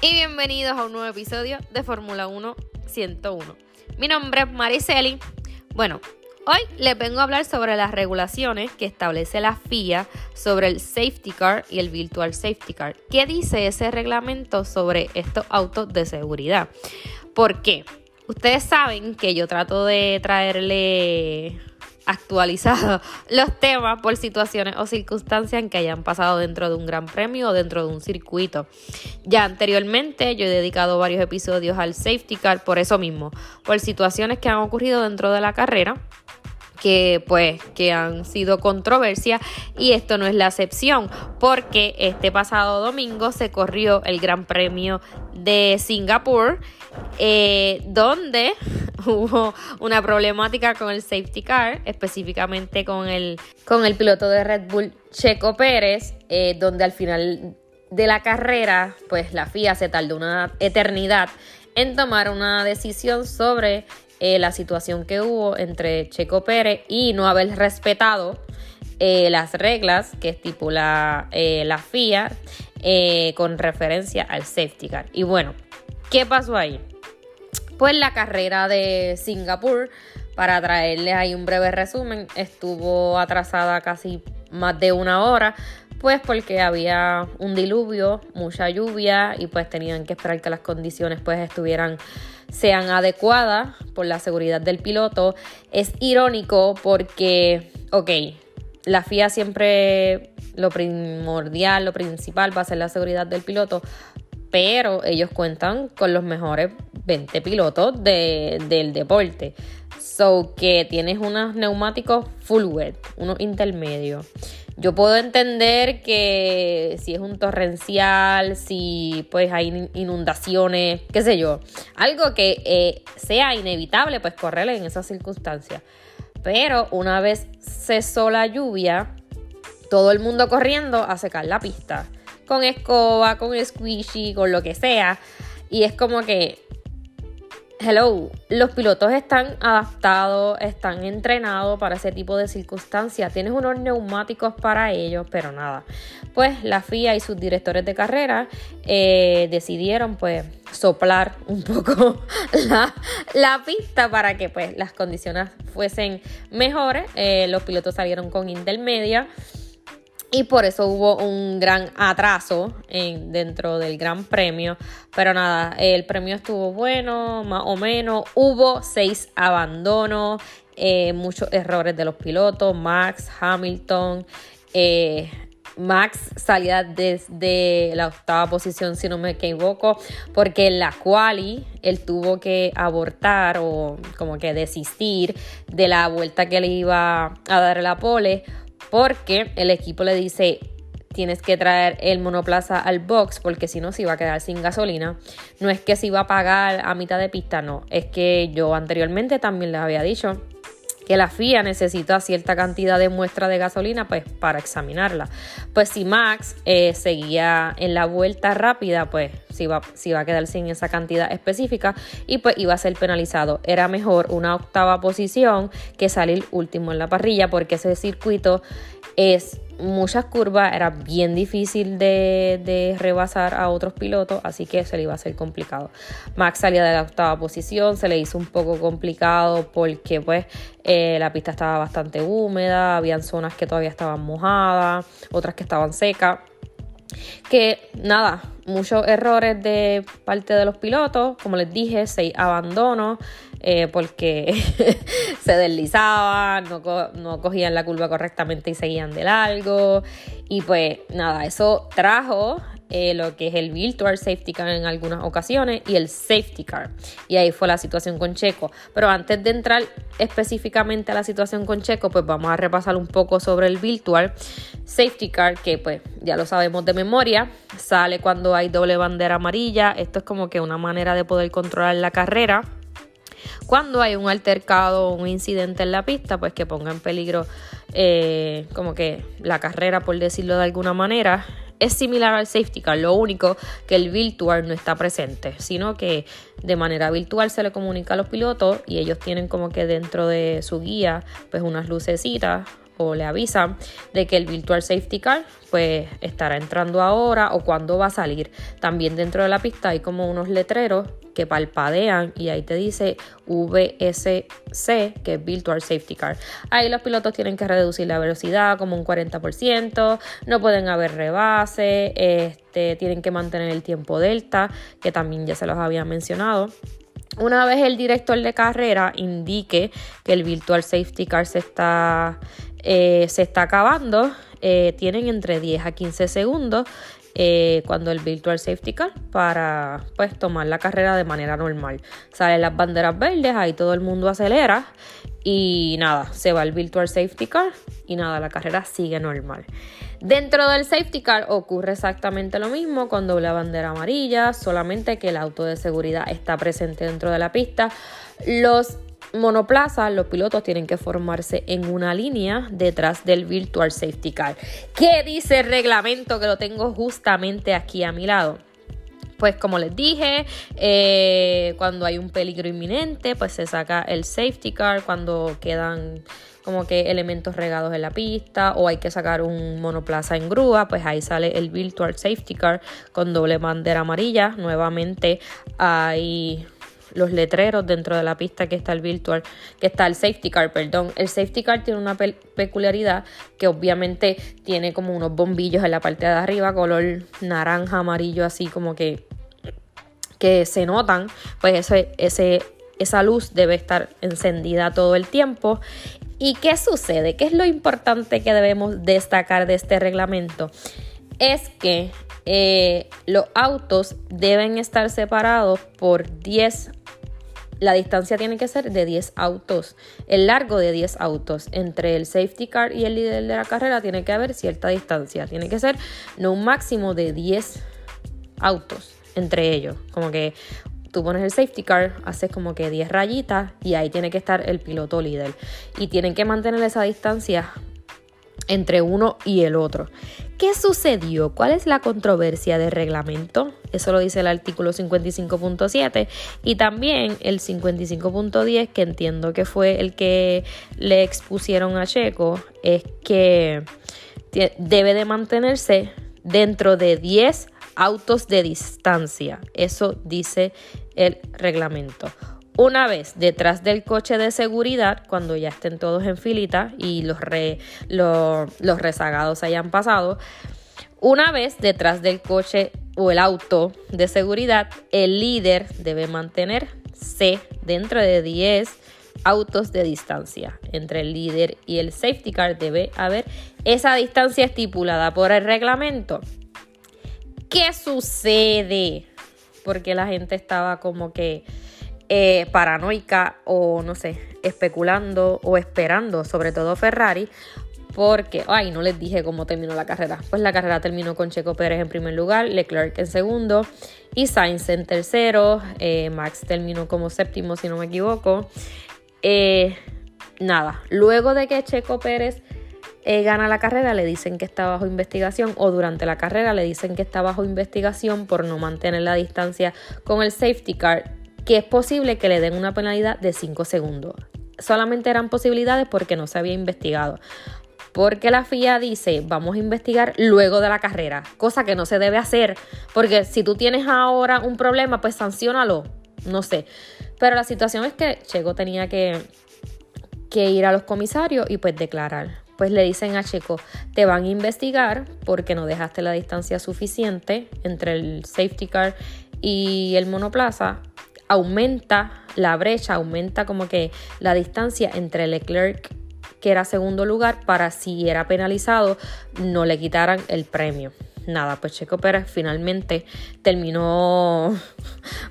Y bienvenidos a un nuevo episodio de Fórmula 1 101. Mi nombre es Mariceli. Bueno, hoy les vengo a hablar sobre las regulaciones que establece la FIA sobre el safety car y el virtual safety car. ¿Qué dice ese reglamento sobre estos autos de seguridad? ¿Por qué? Ustedes saben que yo trato de traerle actualizados los temas por situaciones o circunstancias en que hayan pasado dentro de un gran premio o dentro de un circuito. Ya anteriormente yo he dedicado varios episodios al safety car por eso mismo, por situaciones que han ocurrido dentro de la carrera que pues que han sido controversia y esto no es la excepción porque este pasado domingo se corrió el Gran Premio de Singapur eh, donde hubo una problemática con el safety car, específicamente con el, con el piloto de Red Bull Checo Pérez, eh, donde al final de la carrera, pues la FIA se tardó una eternidad en tomar una decisión sobre eh, la situación que hubo entre Checo Pérez y no haber respetado las reglas que estipula la FIA con referencia al safety car. Y bueno, ¿qué pasó ahí? Pues la carrera de Singapur, para traerles ahí un breve resumen, estuvo atrasada casi más de una hora, pues porque había un diluvio, mucha lluvia y pues tenían que esperar que las condiciones pues estuvieran sean adecuadas por la seguridad del piloto. Es irónico porque, ok, la FIA siempre lo primordial, lo principal va a ser la seguridad del piloto, pero ellos cuentan con los mejores 20 pilotos del deporte. So que tienes unos neumáticos full wet, unos intermedios. Yo puedo entender que si es un torrencial, si pues hay inundaciones, qué sé yo, algo que eh, sea inevitable, pues correr en esas circunstancias. Pero una vez cesó la lluvia, todo el mundo corriendo a secar la pista con escoba, con squishy, con lo que sea. Y es como que, hello, los pilotos están adaptados, están entrenados para ese tipo de circunstancias. Tienes unos neumáticos para ellos, pero nada. Pues la FIA y sus directores de carrera eh, decidieron pues soplar un poco la, pista para que pues las condiciones fuesen mejores. Eh, los pilotos salieron con intermedia. Y por eso hubo un gran atraso en, dentro del Gran Premio. Pero nada, el premio estuvo bueno, más o menos. Hubo seis abandonos, eh, muchos errores de los pilotos. Max, Hamilton. Eh, Max salía desde la octava posición, si no me equivoco, porque en la quali él tuvo que abortar o como que desistir de la vuelta que le iba a dar la pole porque el equipo le dice tienes que traer el monoplaza al box porque si no se iba a quedar sin gasolina. No es que se iba a pagar a mitad de pista, no. Es que yo anteriormente también les había dicho que la FIA necesita cierta cantidad de muestra de gasolina pues, para examinarla. Pues si Max eh, seguía en la vuelta rápida, pues se iba, iba a quedar sin esa cantidad específica y pues iba a ser penalizado. Era mejor una octava posición que salir último en la parrilla porque ese circuito es muchas curvas, era bien difícil de, rebasar a otros pilotos, así que se le iba a hacer complicado. Max salía de la octava posición, se le hizo un poco complicado porque pues eh, la pista estaba bastante húmeda, habían zonas que todavía estaban mojadas, otras que estaban secas. Que nada, muchos errores de parte de los pilotos, como les dije, seis abandonos. eh, porque se deslizaban, no, no cogían la curva correctamente y seguían de largo. Y pues nada, eso trajo eh, lo que es el Virtual Safety Car en algunas ocasiones y el Safety Car. Y ahí fue la situación con Checo. Pero antes de entrar específicamente a la situación con Checo, pues vamos a repasar un poco sobre el Virtual Safety Car, que pues ya lo sabemos de memoria. Sale cuando hay doble bandera amarilla. Esto es como que una manera de poder controlar la carrera cuando hay un altercado o un incidente en la pista, pues que ponga en peligro eh, como que la carrera, por decirlo de alguna manera es similar al safety car, lo único que el virtual no está presente, sino que de manera virtual se le comunica a los pilotos y ellos tienen como que dentro de su guía pues unas lucecitas o le avisan de que el Virtual Safety Car pues estará entrando ahora o cuándo va a salir. También dentro de la pista hay como unos letreros que palpadean y ahí te dice VSC, que es Virtual Safety Car. Ahí los pilotos tienen que reducir la velocidad como un 40%, no pueden haber rebase, este, tienen que mantener el tiempo delta, que también ya se los había mencionado. Una vez el director de carrera indique que el Virtual Safety Car se está, eh, se está acabando, eh, tienen entre 10 a 15 segundos eh, cuando el Virtual Safety Car para pues tomar la carrera de manera normal. Salen las banderas verdes, ahí todo el mundo acelera y nada, se va el Virtual Safety Car y nada, la carrera sigue normal. Dentro del safety car ocurre exactamente lo mismo con doble bandera amarilla, solamente que el auto de seguridad está presente dentro de la pista. Los monoplazas, los pilotos tienen que formarse en una línea detrás del Virtual Safety Car. ¿Qué dice el reglamento que lo tengo justamente aquí a mi lado? Pues como les dije, eh, cuando hay un peligro inminente, pues se saca el safety car cuando quedan como que elementos regados en la pista o hay que sacar un monoplaza en grúa, pues ahí sale el virtual safety car con doble bandera amarilla. Nuevamente hay los letreros dentro de la pista que está el virtual, que está el safety car, perdón. El safety car tiene una peculiaridad que obviamente tiene como unos bombillos en la parte de arriba, color naranja, amarillo, así como que, que se notan. Pues ese, ese, esa luz debe estar encendida todo el tiempo. ¿Y qué sucede? ¿Qué es lo importante que debemos destacar de este reglamento? Es que eh, los autos deben estar separados por 10 la distancia tiene que ser de 10 autos, el largo de 10 autos. Entre el safety car y el líder de la carrera tiene que haber cierta distancia, tiene que ser no un máximo de 10 autos entre ellos. Como que tú pones el safety car, haces como que 10 rayitas y ahí tiene que estar el piloto líder. Y tienen que mantener esa distancia entre uno y el otro. ¿Qué sucedió? ¿Cuál es la controversia de reglamento? Eso lo dice el artículo 55.7 y también el 55.10 que entiendo que fue el que le expusieron a Checo es que debe de mantenerse dentro de 10 autos de distancia. Eso dice el reglamento. Una vez detrás del coche de seguridad, cuando ya estén todos en filita y los, rezagados hayan pasado, una vez detrás del coche o el auto de seguridad, el líder debe mantenerse dentro de 10 autos de distancia. Entre el líder y el safety car debe haber esa distancia estipulada por el reglamento. ¿Qué sucede? Porque la gente estaba como que eh, paranoica o no sé, especulando o esperando, sobre todo Ferrari, porque, ay, no les dije cómo terminó la carrera. Pues la carrera terminó con Checo Pérez en primer lugar, Leclerc en segundo y Sainz en tercero. Eh, Max terminó como séptimo, si no me equivoco. Eh, nada, luego de que Checo Pérez gana la carrera, le dicen que está bajo investigación o durante la carrera le dicen que está bajo investigación por no mantener la distancia con el safety car que es posible que le den una penalidad de 5 segundos. Solamente eran posibilidades porque no se había investigado. Porque la FIA dice, vamos a investigar luego de la carrera, cosa que no se debe hacer, porque si tú tienes ahora un problema, pues sancionalo, no sé. Pero la situación es que Checo tenía que, que ir a los comisarios y pues declarar. Pues le dicen a Checo, te van a investigar porque no dejaste la distancia suficiente entre el safety car y el monoplaza aumenta la brecha, aumenta como que la distancia entre Leclerc que era segundo lugar para si era penalizado no le quitaran el premio nada, pues Checo Pérez finalmente terminó,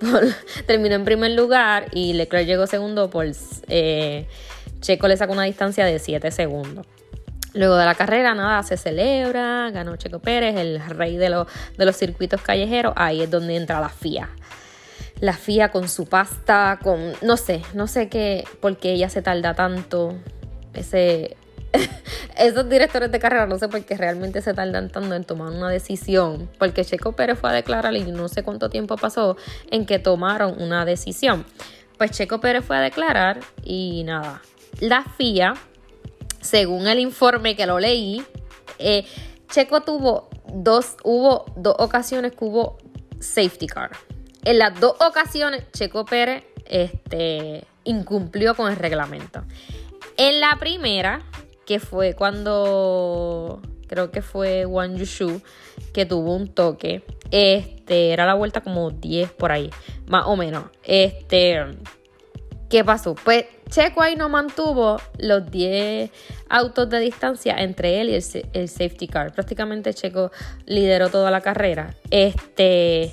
terminó en primer lugar y Leclerc llegó segundo por eh, Checo le sacó una distancia de 7 segundos. Luego de la carrera, nada, se celebra, ganó Checo Pérez, el rey de, de los circuitos callejeros. Ahí es donde entra la FIA. La FIA con su pasta, con. No sé, no sé qué, por qué ella se tarda tanto. Ese, esos directores de carrera no sé por qué realmente se tardan tanto en tomar una decisión, porque Checo Pérez fue a declarar y no sé cuánto tiempo pasó en que tomaron una decisión. Pues Checo Pérez fue a declarar y nada, la FIA, según el informe que lo leí, eh, Checo tuvo dos, hubo dos ocasiones que hubo safety car. En las dos ocasiones, Checo Pérez este, incumplió con el reglamento. En la primera, que fue cuando creo que fue Wang Yushu que tuvo un toque. Este, era la vuelta como 10 por ahí, más o menos. Este, ¿qué pasó? Pues Checo ahí no mantuvo los 10 autos de distancia entre él y el, el, safety car. Prácticamente Checo lideró toda la carrera. Este,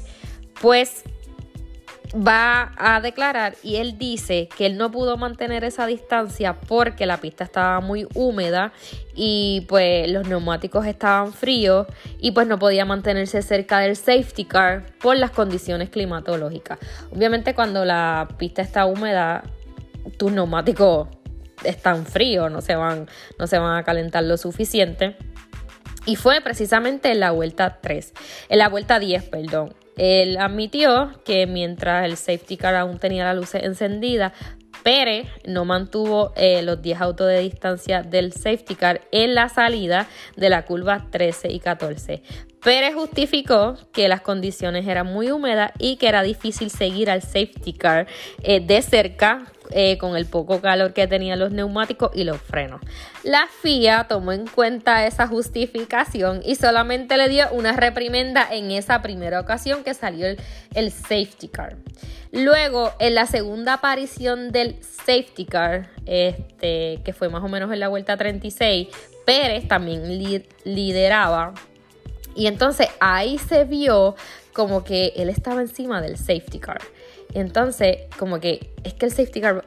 pues va a declarar y él dice que él no pudo mantener esa distancia porque la pista estaba muy húmeda y pues los neumáticos estaban fríos y pues no podía mantenerse cerca del safety car por las condiciones climatológicas. Obviamente cuando la pista está húmeda, tus neumáticos están fríos, no se van, no se van a calentar lo suficiente. Y fue precisamente en la vuelta 3, en la vuelta 10, perdón. Él admitió que mientras el safety car aún tenía la luz encendida, Pérez no mantuvo eh, los 10 autos de distancia del safety car en la salida de la curva 13 y 14. Pérez justificó que las condiciones eran muy húmedas y que era difícil seguir al safety car eh, de cerca eh, con el poco calor que tenían los neumáticos y los frenos. La FIA tomó en cuenta esa justificación y solamente le dio una reprimenda en esa primera ocasión que salió el, safety car. Luego, en la segunda aparición del safety car, este, que fue más o menos en la vuelta 36, Pérez también lideraba. Y entonces ahí se vio como que él estaba encima del safety car. Entonces, como que es que el safety car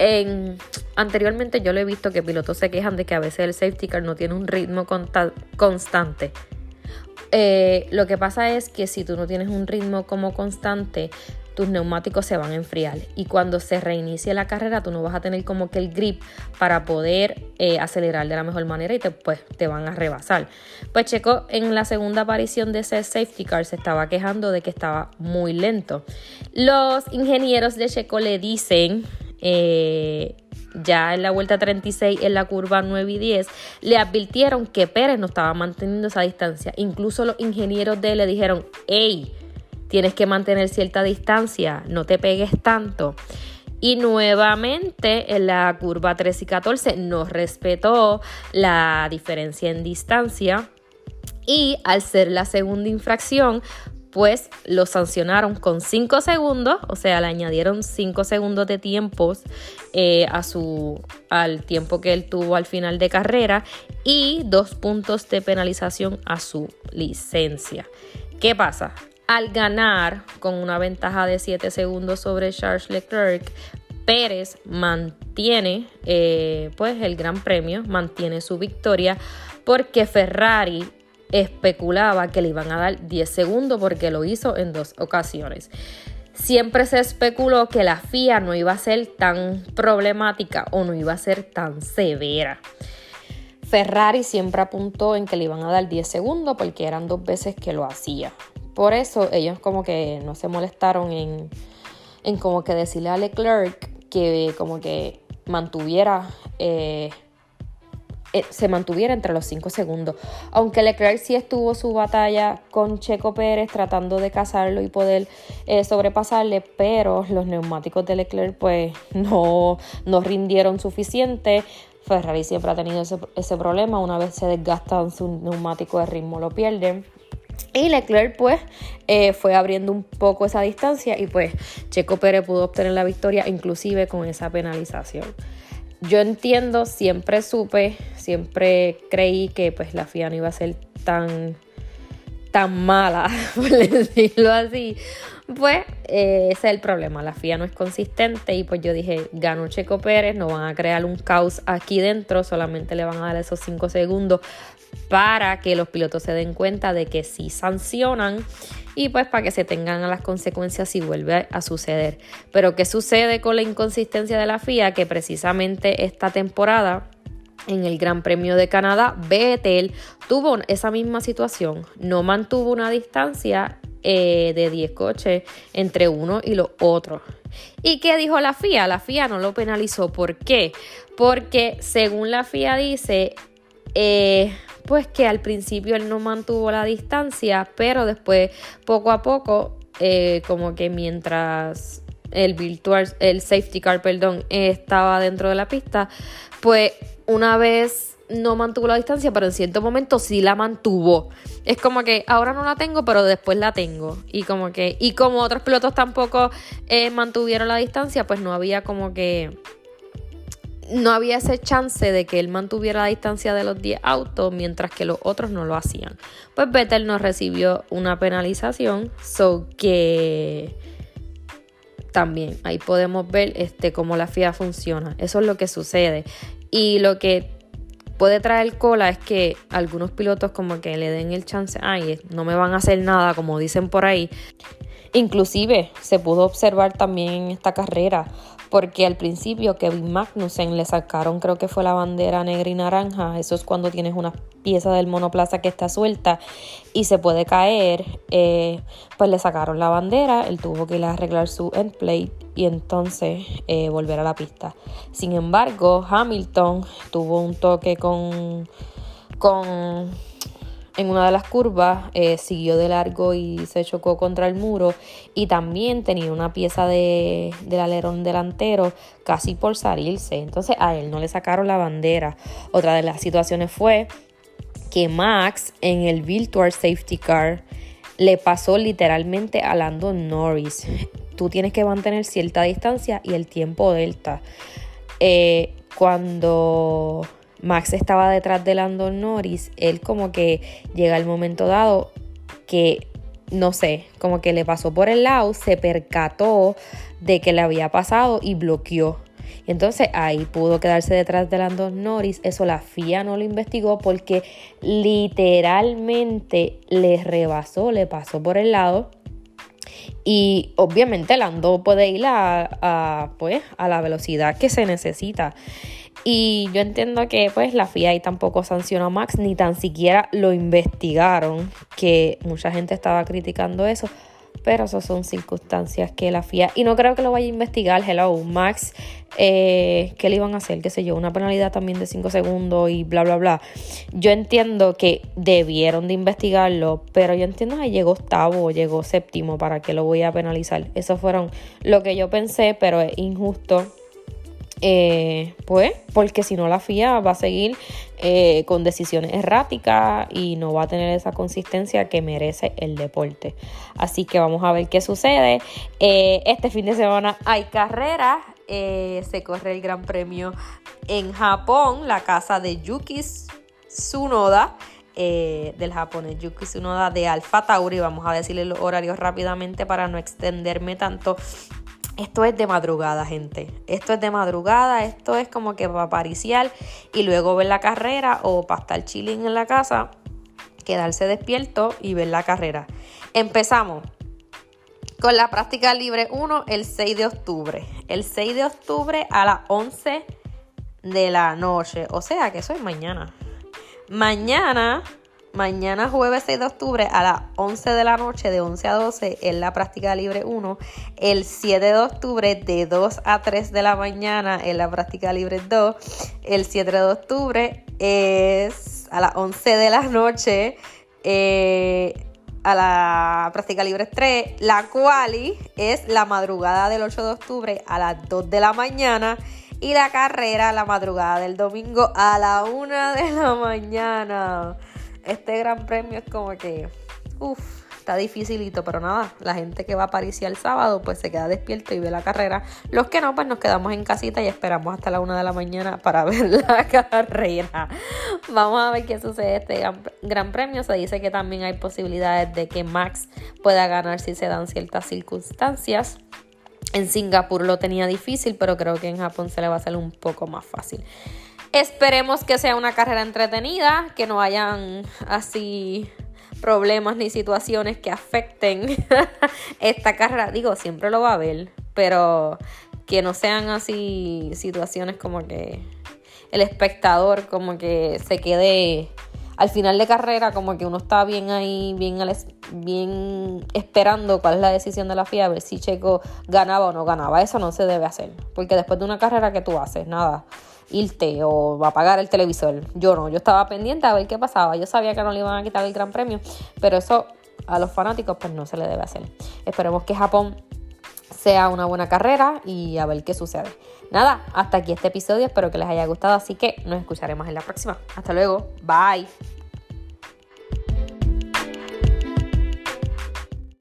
en, anteriormente yo lo he visto que pilotos se quejan de que a veces el safety car no tiene un ritmo constante. Eh, lo que pasa es que si tú no tienes un ritmo como constante, tus neumáticos se van a enfriar y cuando se reinicie la carrera tú no vas a tener como que el grip para poder eh, acelerar de la mejor manera y te, pues, te van a rebasar. Pues Checo en la segunda aparición de ese safety car se estaba quejando de que estaba muy lento. Los ingenieros de Checo le dicen eh, ya en la vuelta 36, en la curva 9 y 10, le advirtieron que Pérez no estaba manteniendo esa distancia. Incluso los ingenieros de él le dijeron, hey, tienes que mantener cierta distancia, no te pegues tanto. Y nuevamente en la curva 13 y 14 no respetó la diferencia en distancia. Y al ser la segunda infracción, pues lo sancionaron con 5 segundos, o sea, le añadieron 5 segundos de tiempos eh, a su, al tiempo que él tuvo al final de carrera y dos puntos de penalización a su licencia. ¿Qué pasa? Al ganar con una ventaja de 7 segundos sobre Charles Leclerc, Pérez mantiene eh, pues el gran premio, mantiene su victoria porque Ferrari especulaba que le iban a dar 10 segundos porque lo hizo en dos ocasiones. Siempre se especuló que la FIA no iba a ser tan problemática o no iba a ser tan severa. Ferrari siempre apuntó en que le iban a dar 10 segundos porque eran dos veces que lo hacía. Por eso ellos como que no se molestaron en, en como que decirle a Leclerc que como que mantuviera, eh, eh, se mantuviera entre los 5 segundos. Aunque Leclerc sí estuvo su batalla con Checo Pérez tratando de cazarlo y poder eh, sobrepasarle, pero los neumáticos de Leclerc pues no, no rindieron suficiente. Ferrari siempre ha tenido ese, ese problema, una vez se desgastan su neumático de ritmo lo pierden. Y Leclerc pues eh, fue abriendo un poco esa distancia y pues Checo Pérez pudo obtener la victoria inclusive con esa penalización. Yo entiendo, siempre supe, siempre creí que pues la FIA no iba a ser tan, tan mala, por decirlo así. Pues eh, ese es el problema, la FIA no es consistente y pues yo dije, ganó Checo Pérez, no van a crear un caos aquí dentro, solamente le van a dar esos 5 segundos para que los pilotos se den cuenta de que sí sancionan y pues para que se tengan las consecuencias si vuelve a suceder. Pero ¿qué sucede con la inconsistencia de la FIA? Que precisamente esta temporada en el Gran Premio de Canadá, Vettel tuvo esa misma situación, no mantuvo una distancia eh, de 10 coches entre uno y los otros. ¿Y qué dijo la FIA? La FIA no lo penalizó. ¿Por qué? Porque según la FIA dice, eh, pues que al principio él no mantuvo la distancia, pero después poco a poco, eh, como que mientras el virtual, el safety car, perdón, estaba dentro de la pista, pues una vez no mantuvo la distancia, pero en cierto momento sí la mantuvo. Es como que ahora no la tengo, pero después la tengo. Y como que, y como otros pilotos tampoco eh, mantuvieron la distancia, pues no había como que no había ese chance de que él mantuviera la distancia de los 10 autos mientras que los otros no lo hacían. Pues Vettel nos recibió una penalización, so que también ahí podemos ver este cómo la FIA funciona. Eso es lo que sucede. Y lo que puede traer cola es que algunos pilotos como que le den el chance, ay, no me van a hacer nada, como dicen por ahí. Inclusive se pudo observar también en esta carrera porque al principio Kevin Magnussen le sacaron creo que fue la bandera negra y naranja, eso es cuando tienes una pieza del monoplaza que está suelta y se puede caer, eh, pues le sacaron la bandera, él tuvo que ir a arreglar su end plate y entonces eh, volver a la pista. Sin embargo, Hamilton tuvo un toque con, con en una de las curvas eh, siguió de largo y se chocó contra el muro y también tenía una pieza de, del alerón delantero casi por salirse. Entonces a él no le sacaron la bandera. Otra de las situaciones fue que Max en el Virtual Safety Car le pasó literalmente a Lando Norris. Tú tienes que mantener cierta distancia y el tiempo delta. Eh, cuando Max estaba detrás de Landon Norris, él como que llega el momento dado que, no sé, como que le pasó por el lado, se percató de que le había pasado y bloqueó. Entonces ahí pudo quedarse detrás de Landon Norris. Eso la FIA no lo investigó porque literalmente le rebasó, le pasó por el lado. Y obviamente Lando puede ir a, pues, a la velocidad que se necesita. Y yo entiendo que pues la FIA tampoco sancionó a Max, ni tan siquiera lo investigaron, que mucha gente estaba criticando eso. Pero esas son circunstancias que la FIA, y no creo que lo vaya a investigar, hello, Max, eh, ¿qué le iban a hacer? Qué sé yo, una penalidad también de 5 segundos y bla, bla, bla. Yo entiendo que debieron de investigarlo, pero yo entiendo que llegó octavo o llegó séptimo, ¿para qué lo voy a penalizar? Eso fueron lo que yo pensé, pero es injusto eh, pues porque si no la FIA va a seguir eh, con decisiones erráticas y no va a tener esa consistencia que merece el deporte. Así que vamos a ver qué sucede. Eh, este fin de semana hay carreras. se corre el Gran Premio en Japón, la casa de Yuki Tsunoda. del japonés Yuki Tsunoda de Alfa Tauri. Vamos a decirle los horarios rápidamente para no extenderme tanto. Esto es de madrugada, gente. Esto es de madrugada, esto es como que para pariciar y luego ver la carrera o para estar chilling en la casa, quedarse despierto y ver la carrera. Empezamos con la práctica libre 1 el 6 de octubre. El 6 de octubre a las 11 de la noche. O sea que eso es mañana. Mañana Mañana jueves 6 de octubre a las 11 de la noche, de 11 a 12, en la práctica libre 1. El 7 de octubre, de 2 a 3 de la mañana, en la práctica libre 2. El 7 de octubre es a las 11 de la noche. Eh, a la práctica libre 3, la quali es la madrugada del 8 de octubre a las 2 de la mañana y la carrera la madrugada del domingo a la 1 de la mañana este gran premio es como que, uff, está dificilito, pero nada, la gente que va a París el sábado pues se queda despierto y ve la carrera. Los que no, pues nos quedamos en casita y esperamos hasta la una de la mañana para ver la carrera. Vamos a ver qué sucede este gran, premio. Se dice que también hay posibilidades de que Max pueda ganar si se dan ciertas circunstancias. En Singapur lo tenía difícil, pero creo que en Japón se le va a hacer un poco más fácil. Esperemos que sea una carrera entretenida, que no hayan así problemas ni situaciones que afecten esta carrera. Digo, siempre lo va a haber, pero que no sean así situaciones como que el espectador como que se quede al final de carrera como que uno está bien ahí, bien, bien esperando cuál es la decisión de la FIA, a ver si Checo ganaba o no ganaba. Eso no se debe hacer, porque después de una carrera que tú haces, nada, irte o apagar el televisor. Yo no, yo estaba pendiente a ver qué pasaba. Yo sabía que no le iban a quitar el Gran Premio, pero eso a los fanáticos pues no se le debe hacer. Esperemos que Japón sea una buena carrera y a ver qué sucede. Nada, hasta aquí este episodio, espero que les haya gustado, así que nos escucharemos en la próxima. Hasta luego, bye.